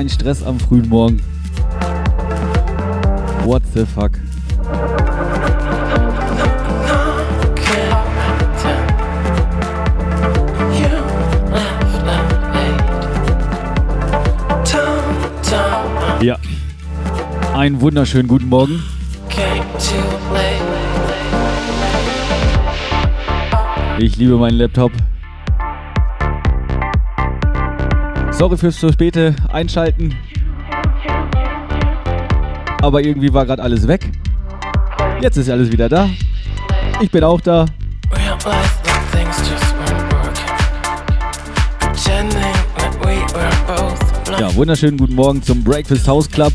ein Stress am frühen Morgen. What the fuck? Ja. Einen wunderschönen guten Morgen. Ich liebe meinen Laptop. Sorry fürs zu späte Einschalten. Aber irgendwie war gerade alles weg. Jetzt ist alles wieder da. Ich bin auch da. Ja, wunderschönen guten Morgen zum Breakfast House Club.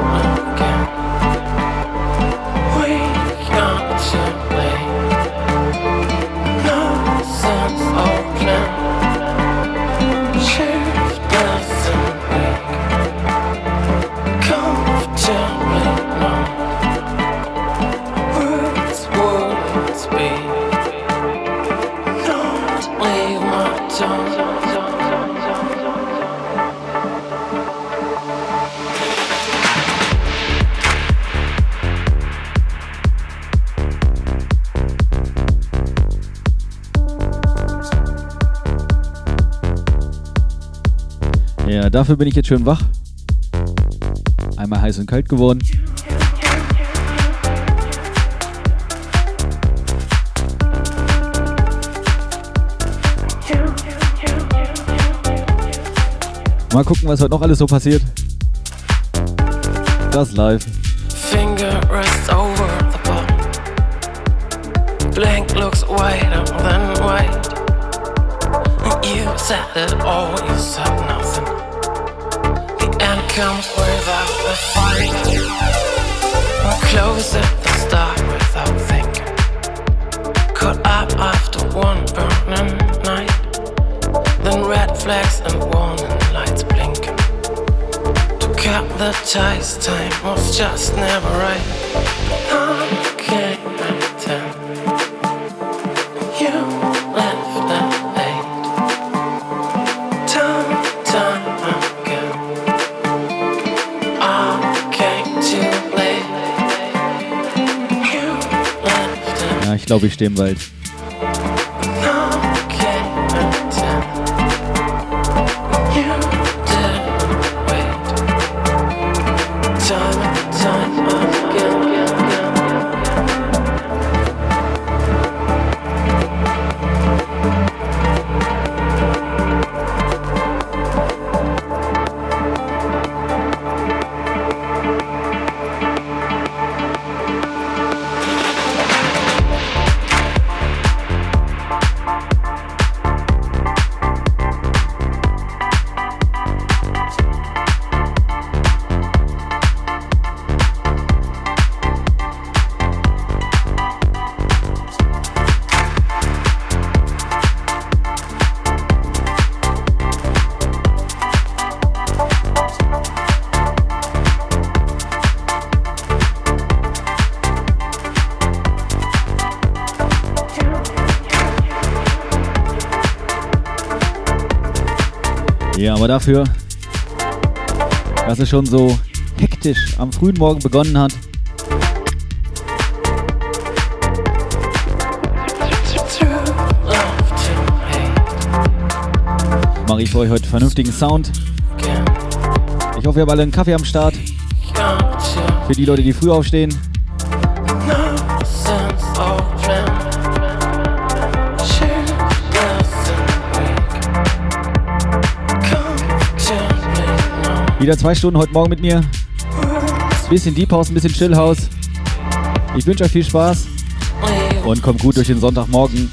dafür bin ich jetzt schön wach. Einmal heiß und kalt geworden. Mal gucken, was heute noch alles so passiert. Das live. Finger rests over the bottom. Blank looks whiter than white. You said it all, you said nothing. Comes without a fight. We're close at the start without thinking. Caught up after one burning night. Then red flags and warning lights blinking. To cut the ties, time was just never right. Glaube ich, stehen bald. Ja, dafür, dass es schon so hektisch am frühen Morgen begonnen hat, mache ich für euch heute vernünftigen Sound. Ich hoffe, ihr habt alle einen Kaffee am Start. Für die Leute, die früh aufstehen. Wieder zwei Stunden heute Morgen mit mir. Bisschen Deep House, ein bisschen Chill House. Ich wünsche euch viel Spaß und kommt gut durch den Sonntagmorgen.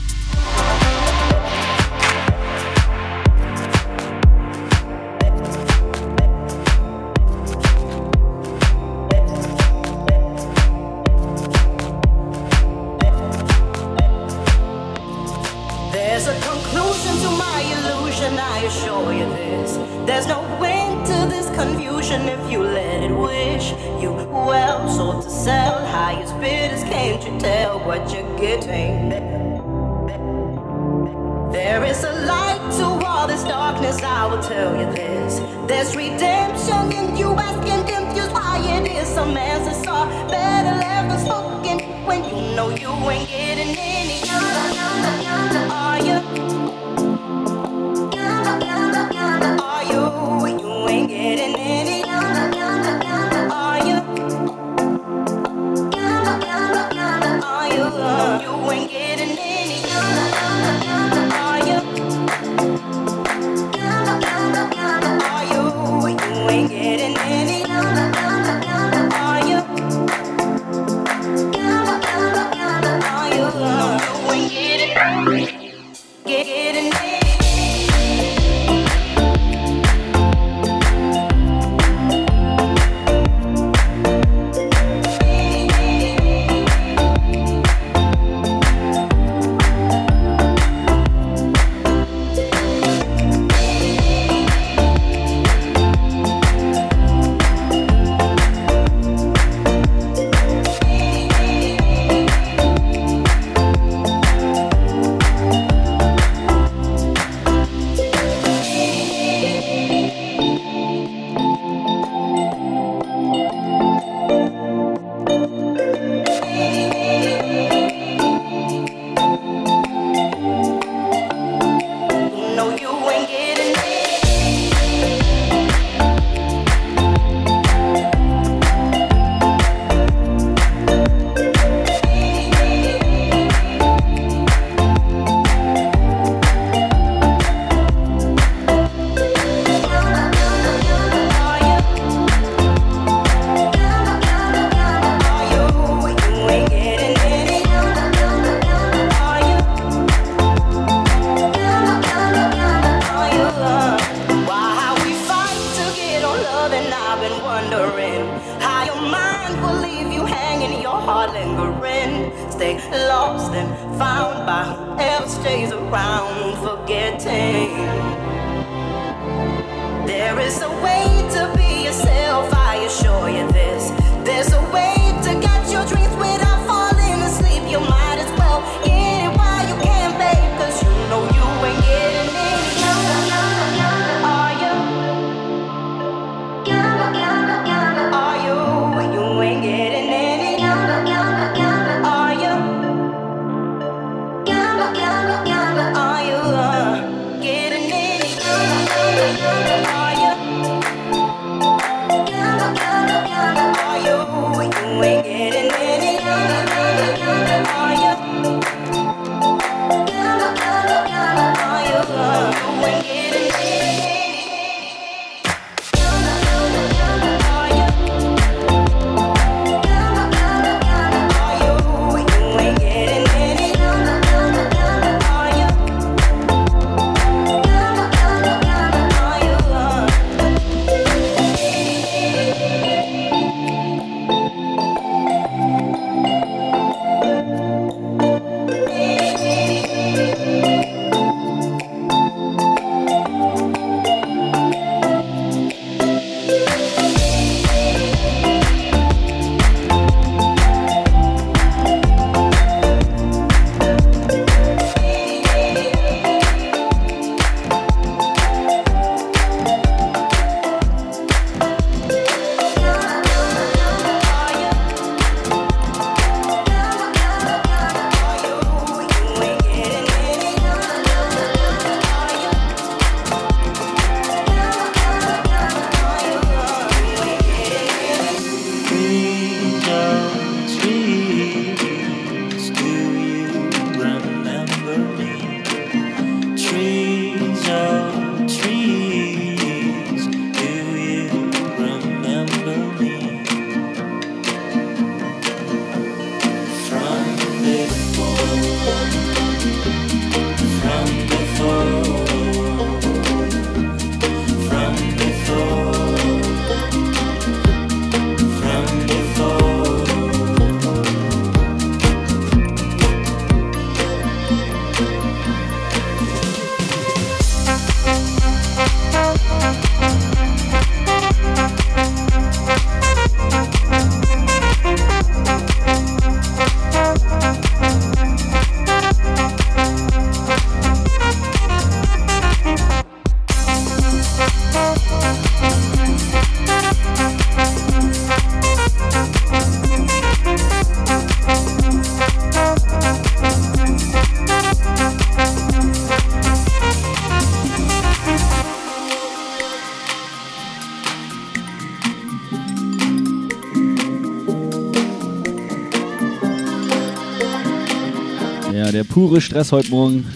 Pure Stress heute Morgen.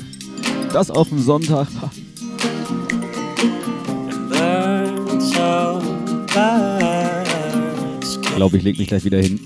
Das auf dem Sonntag. Glaube, ich leg mich gleich wieder hin.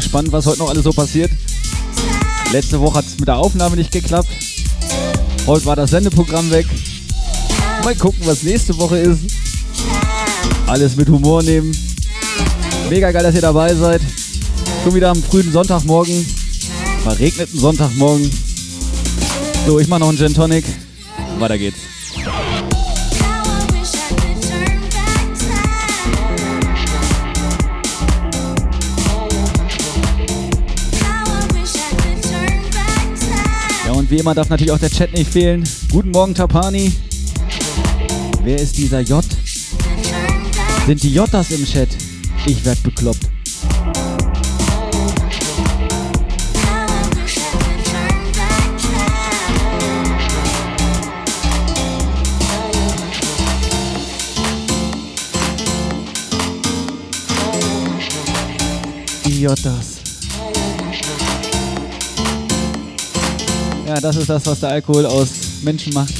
Spannend, was heute noch alles so passiert. Letzte Woche hat es mit der Aufnahme nicht geklappt. Heute war das Sendeprogramm weg. Mal gucken, was nächste Woche ist. Alles mit Humor nehmen. Mega geil, dass ihr dabei seid. Schon wieder am frühen Sonntagmorgen. Verregneten Sonntagmorgen. So, ich mach noch einen Gin Tonic. Weiter geht's. Und wie immer darf natürlich auch der Chat nicht fehlen. Guten Morgen, Tapani. Wer ist dieser J? Sind die Jottas im Chat? Ich werd bekloppt. Idiotas. Das ist das, was der Alkohol aus Menschen macht.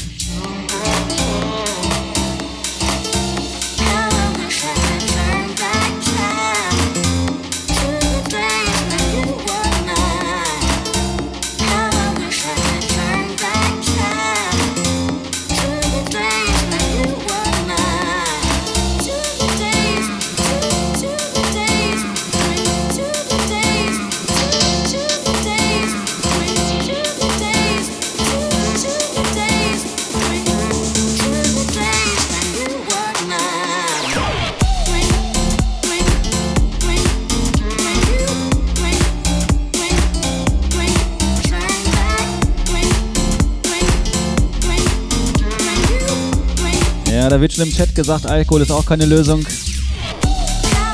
Wird schon im Chat gesagt, Alkohol ist auch keine Lösung.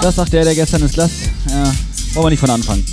Das sagt der, der gestern ist Last. Ja, wollen wir nicht von anfangen.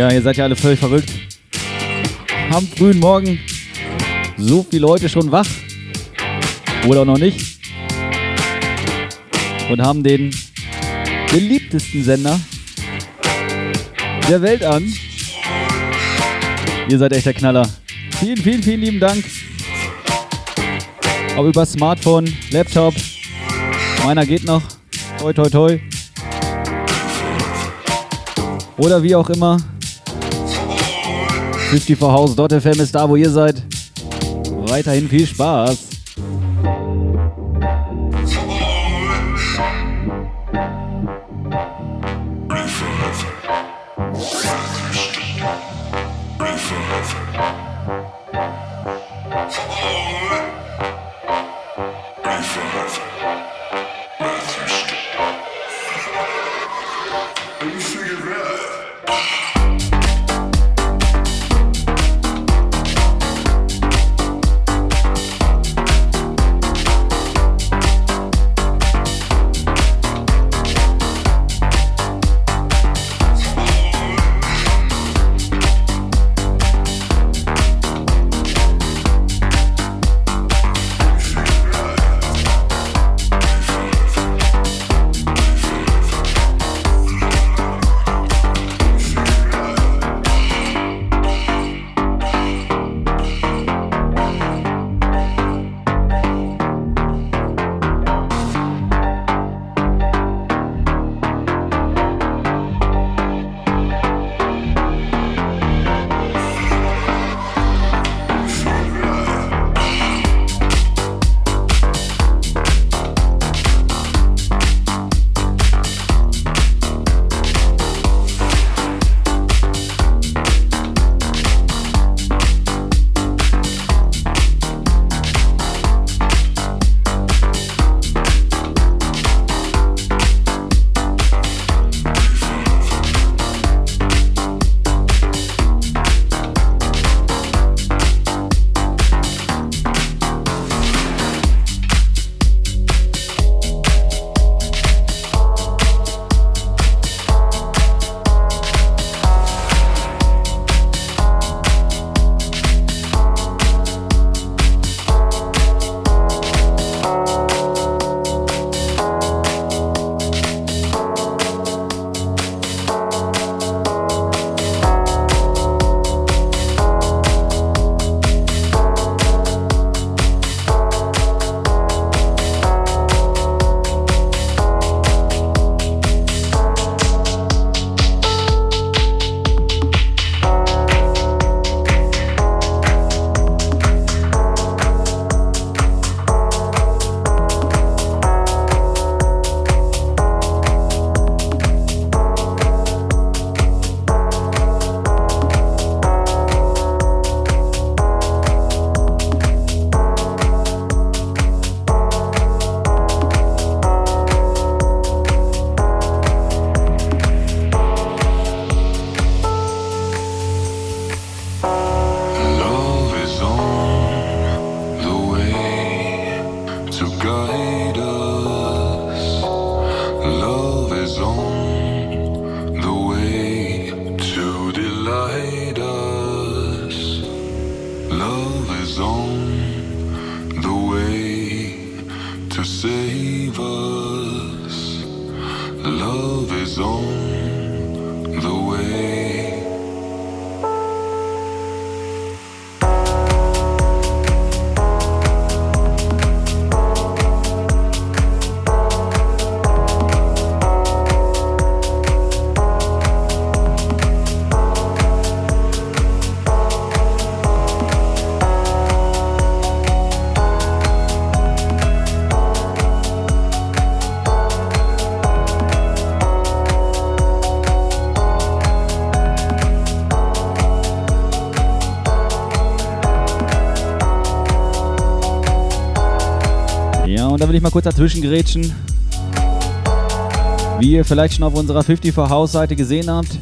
Ja, ihr seid ja alle völlig verrückt. Am frühen Morgen so viele Leute schon wach. Oder auch noch nicht. Und haben den beliebtesten Sender der Welt an. Ihr seid echt der Knaller. Vielen, vielen, vielen lieben Dank. Ob über Smartphone, Laptop. Meiner geht noch. Toi, toi, toi. Oder wie auch immer. 54house.fm ist da, wo ihr seid. Weiterhin viel Spaß. Will ich mal kurz dazwischen gerätschen. Wie ihr vielleicht schon auf unserer 54 House Seite gesehen habt,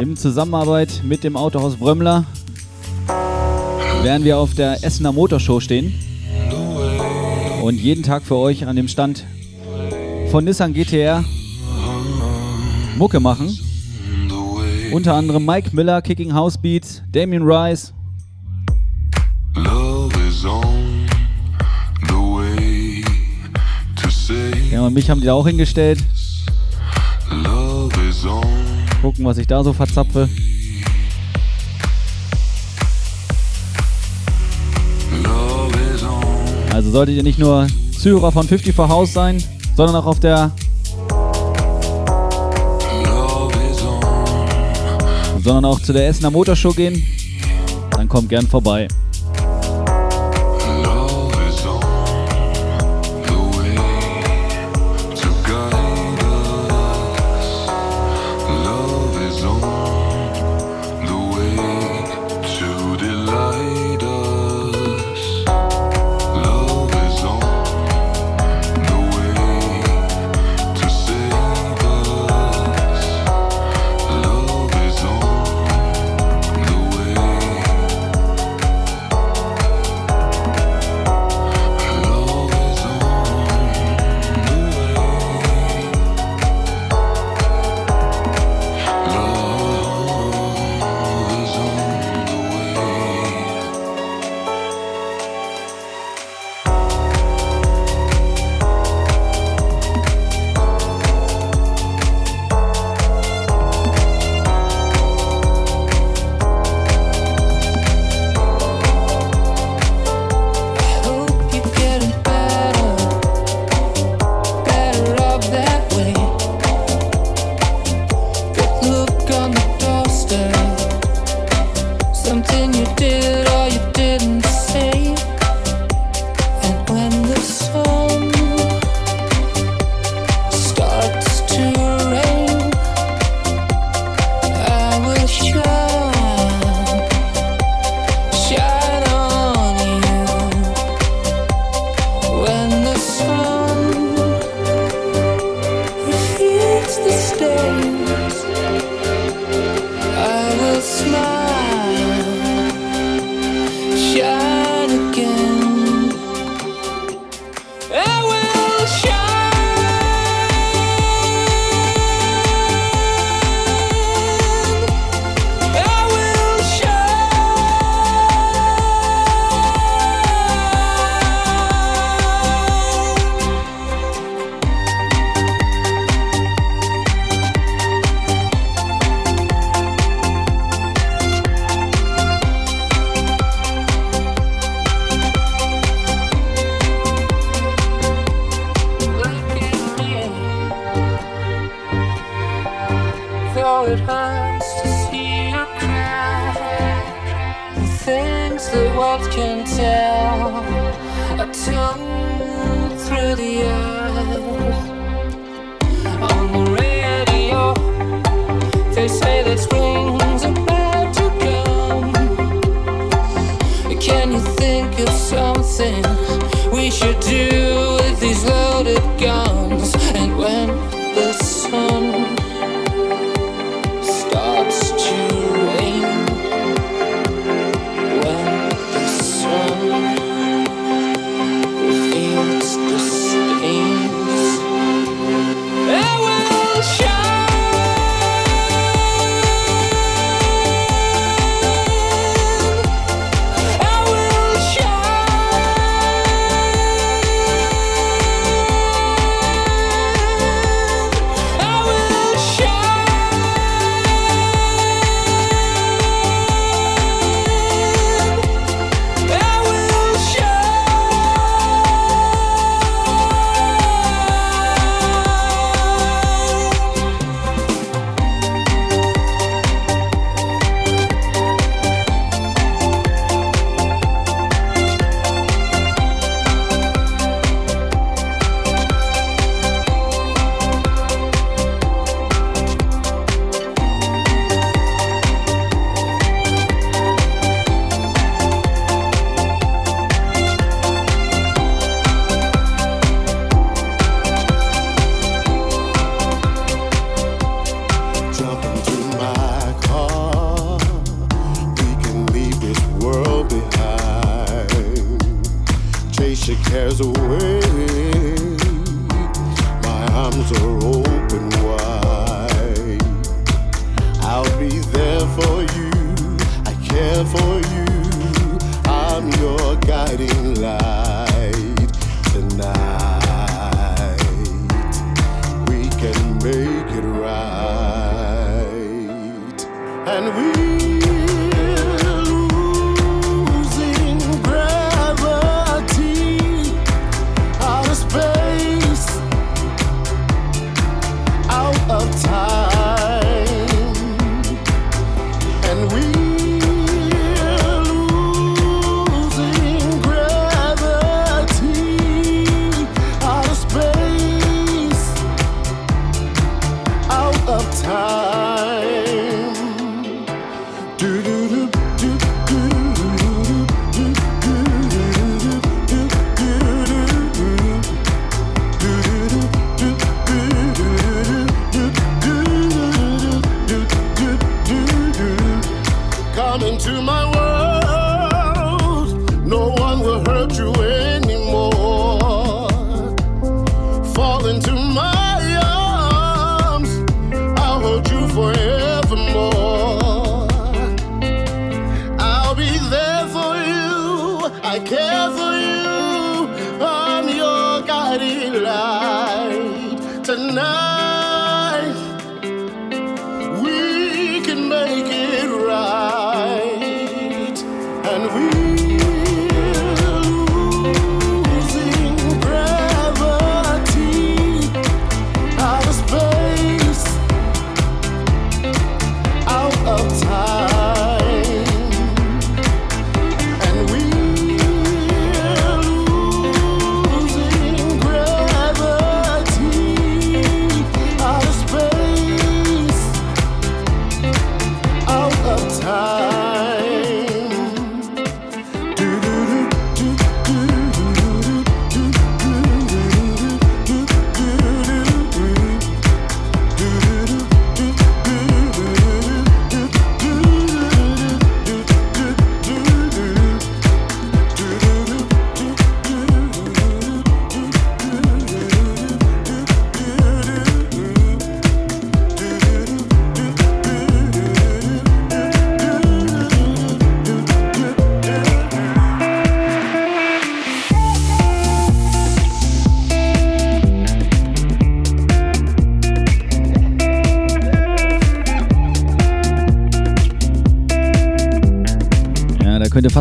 in Zusammenarbeit mit dem Autohaus Brömmler werden wir auf der Essener Motorshow stehen und jeden Tag für euch an dem Stand von Nissan GTR Mucke machen. Unter anderem Mike Miller, Kicking House Beats, Damien Rice. Mich haben die da auch hingestellt. Gucken, was ich da so verzapfe. Also solltet ihr nicht nur Zuhörer von 50 for House sein, sondern auch auf der sondern auch zu der Essener Motorshow gehen, dann kommt gern vorbei.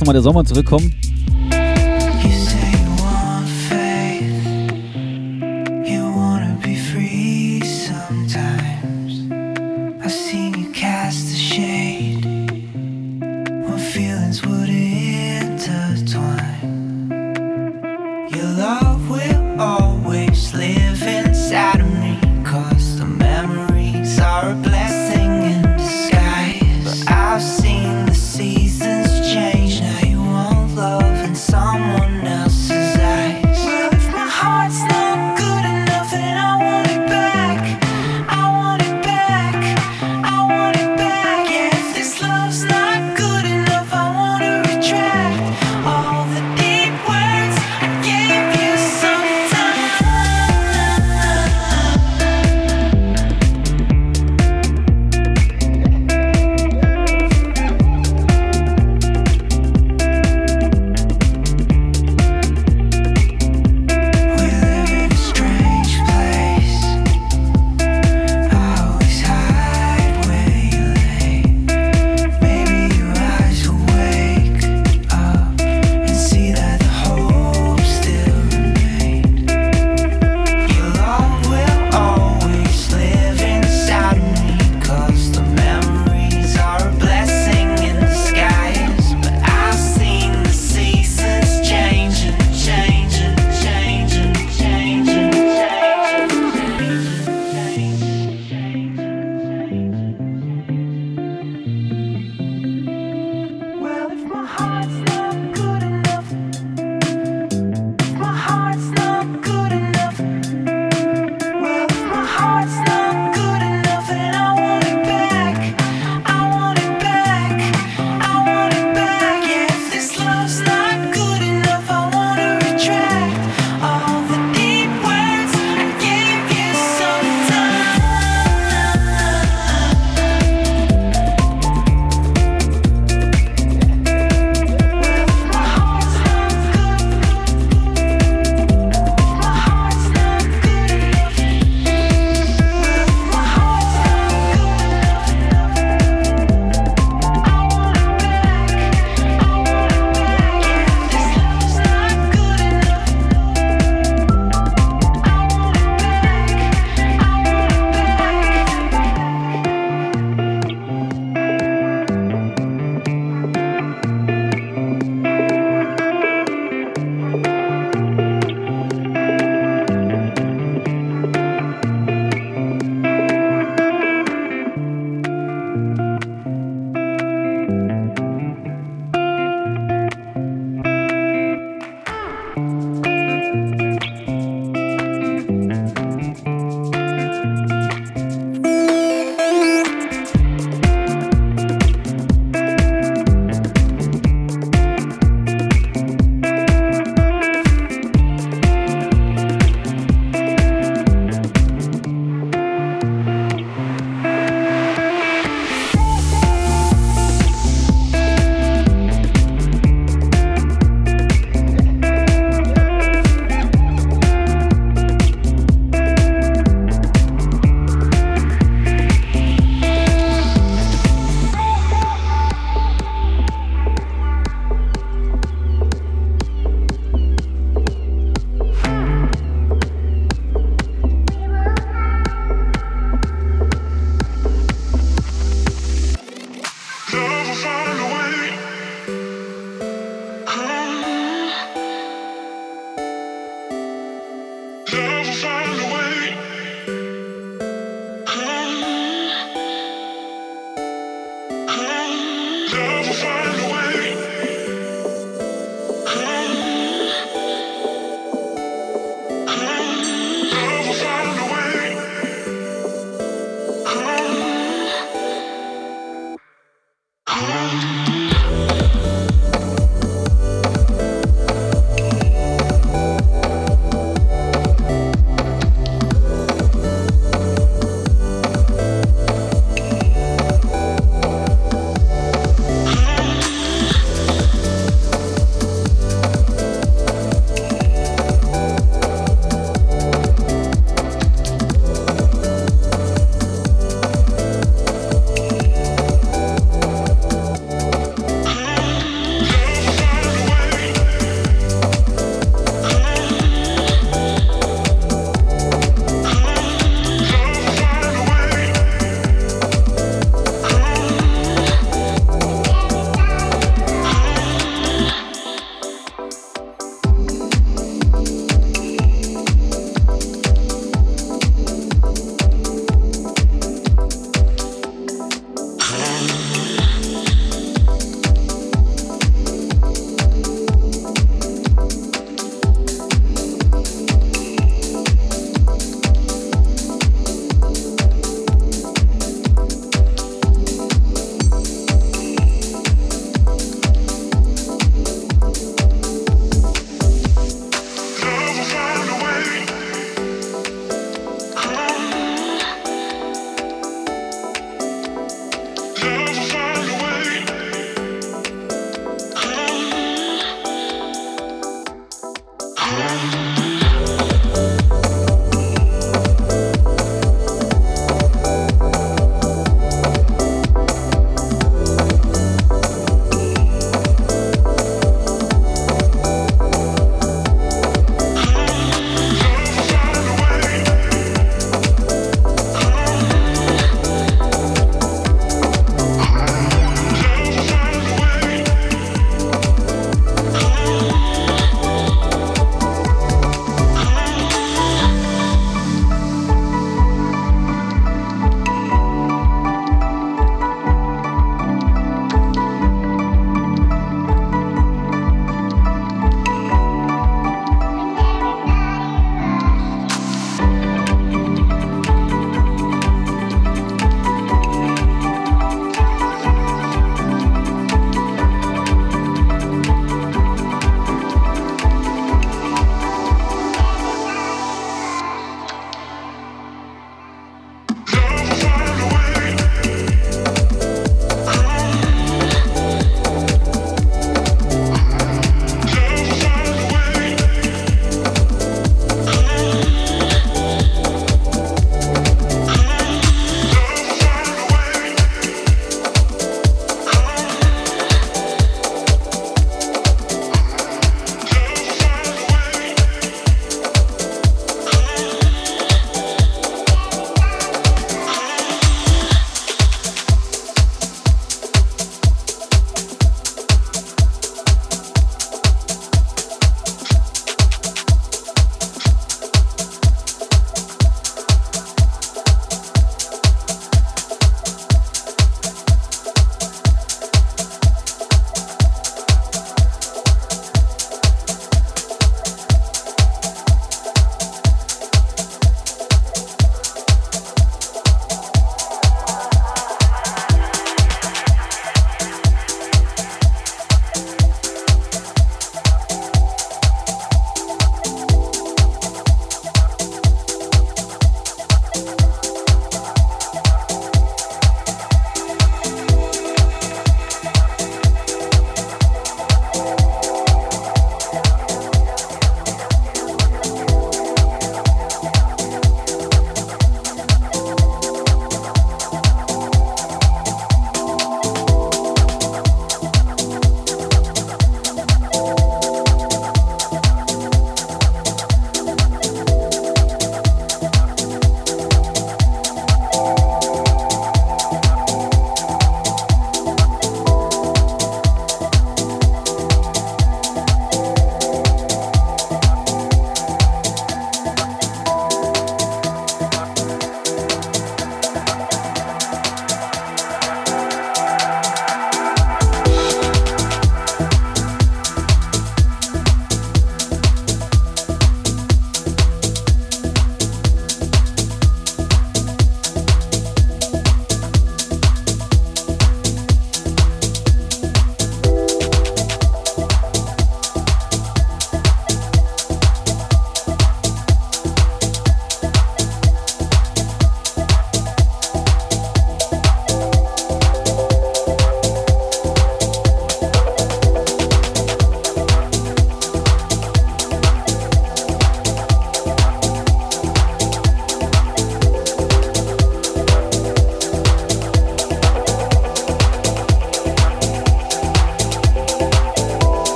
Nochmal der Sommer zurückkommen.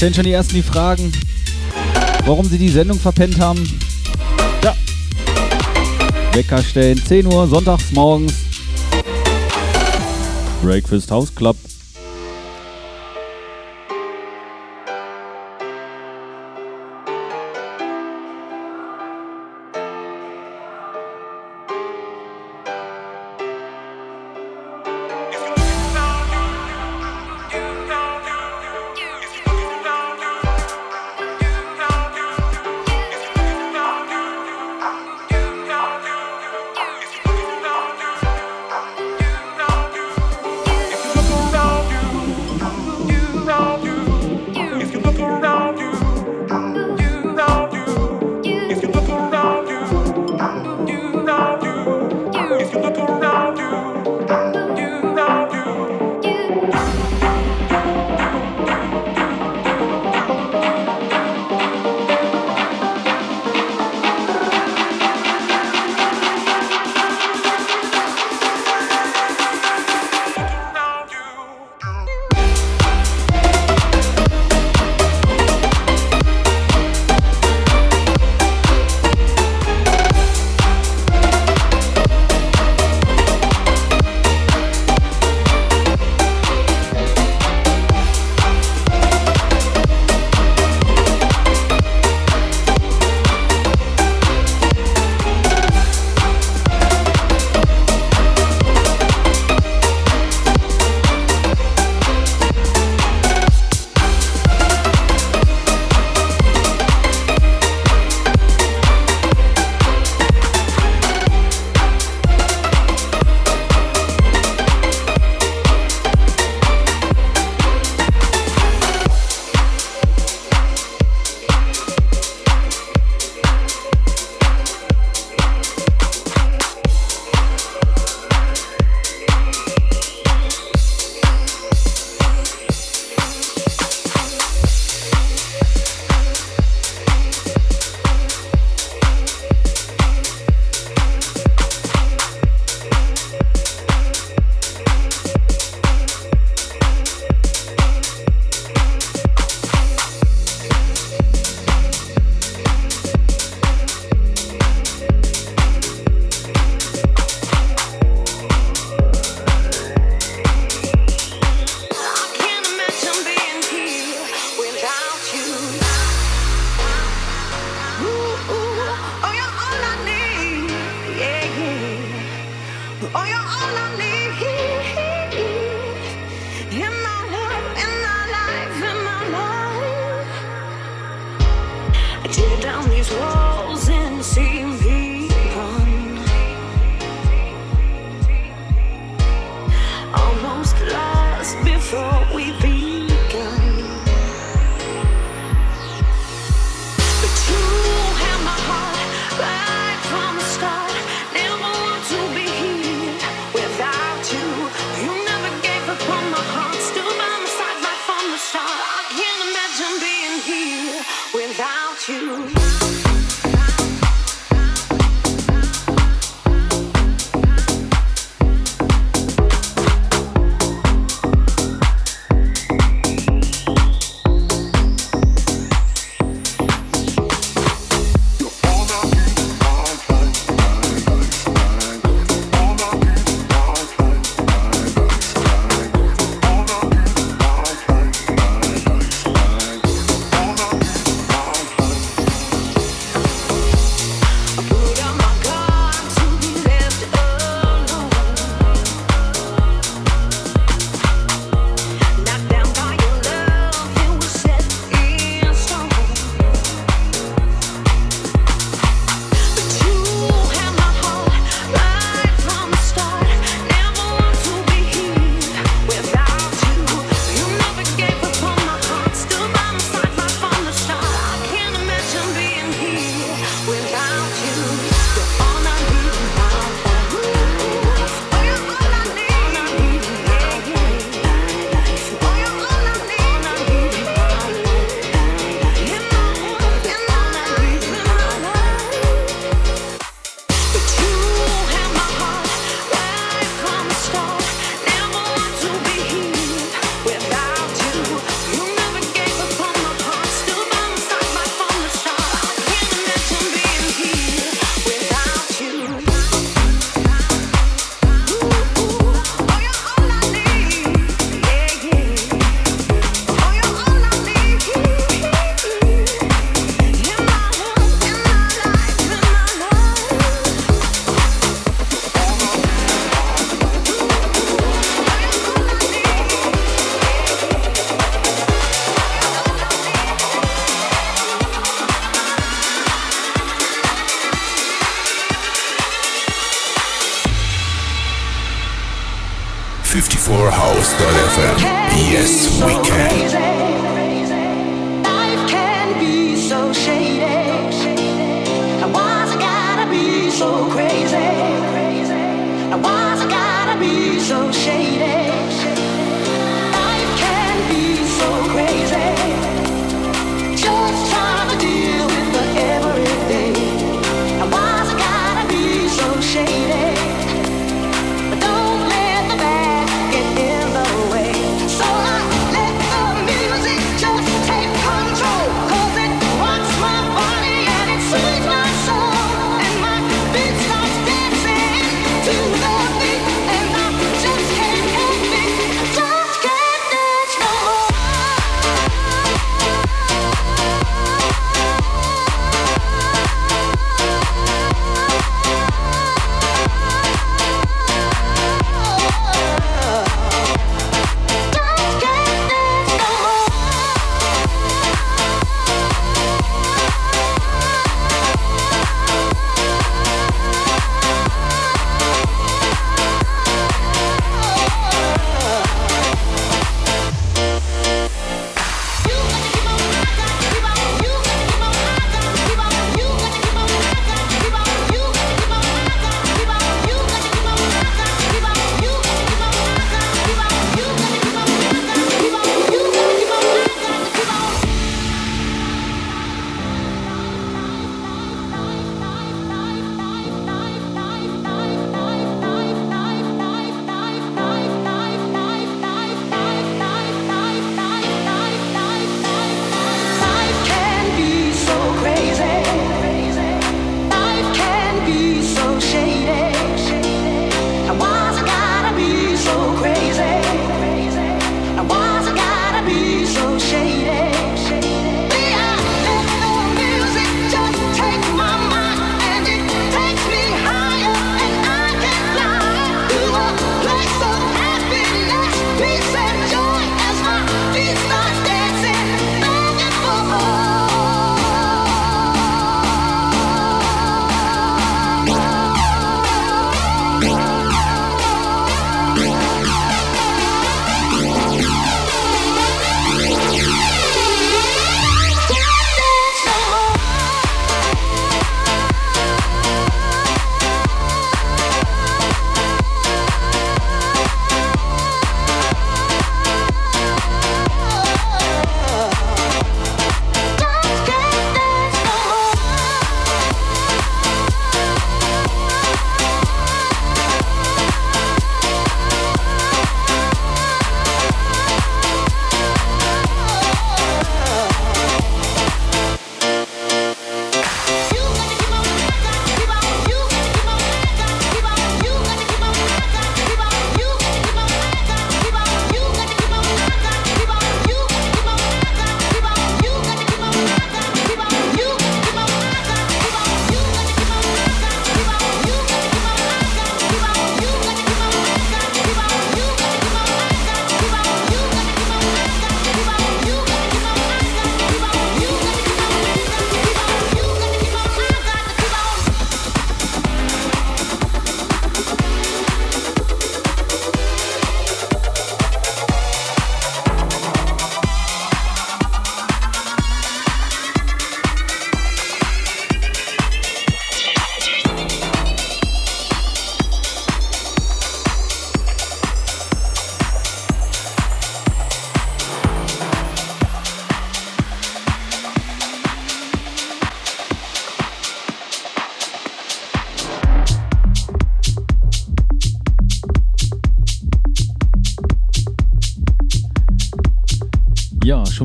Stellen schon die ersten die Fragen, warum sie die Sendung verpennt haben. Ja. Wecker stellen, 10 Uhr, sonntags morgens. Breakfast House Club.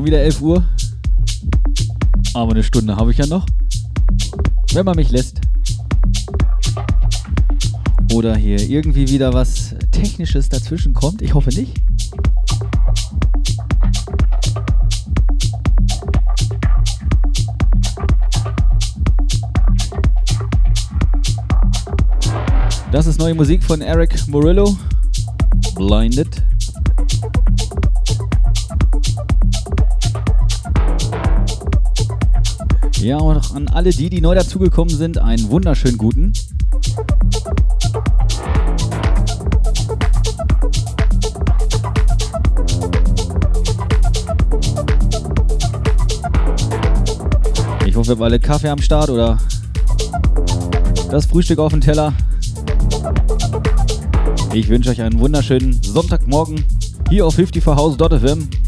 Wieder 11 Uhr. Aber eine Stunde habe ich ja noch. Wenn man mich lässt. Oder hier irgendwie wieder was Technisches dazwischen kommt. Ich hoffe nicht. Das ist neue Musik von Eric Murillo. Blinded. Ja, und auch an alle die, die neu dazugekommen sind, einen wunderschönen guten. Ich hoffe, wir haben alle Kaffee am Start oder das Frühstück auf dem Teller. Ich wünsche euch einen wunderschönen Sonntagmorgen hier auf 54house.fm.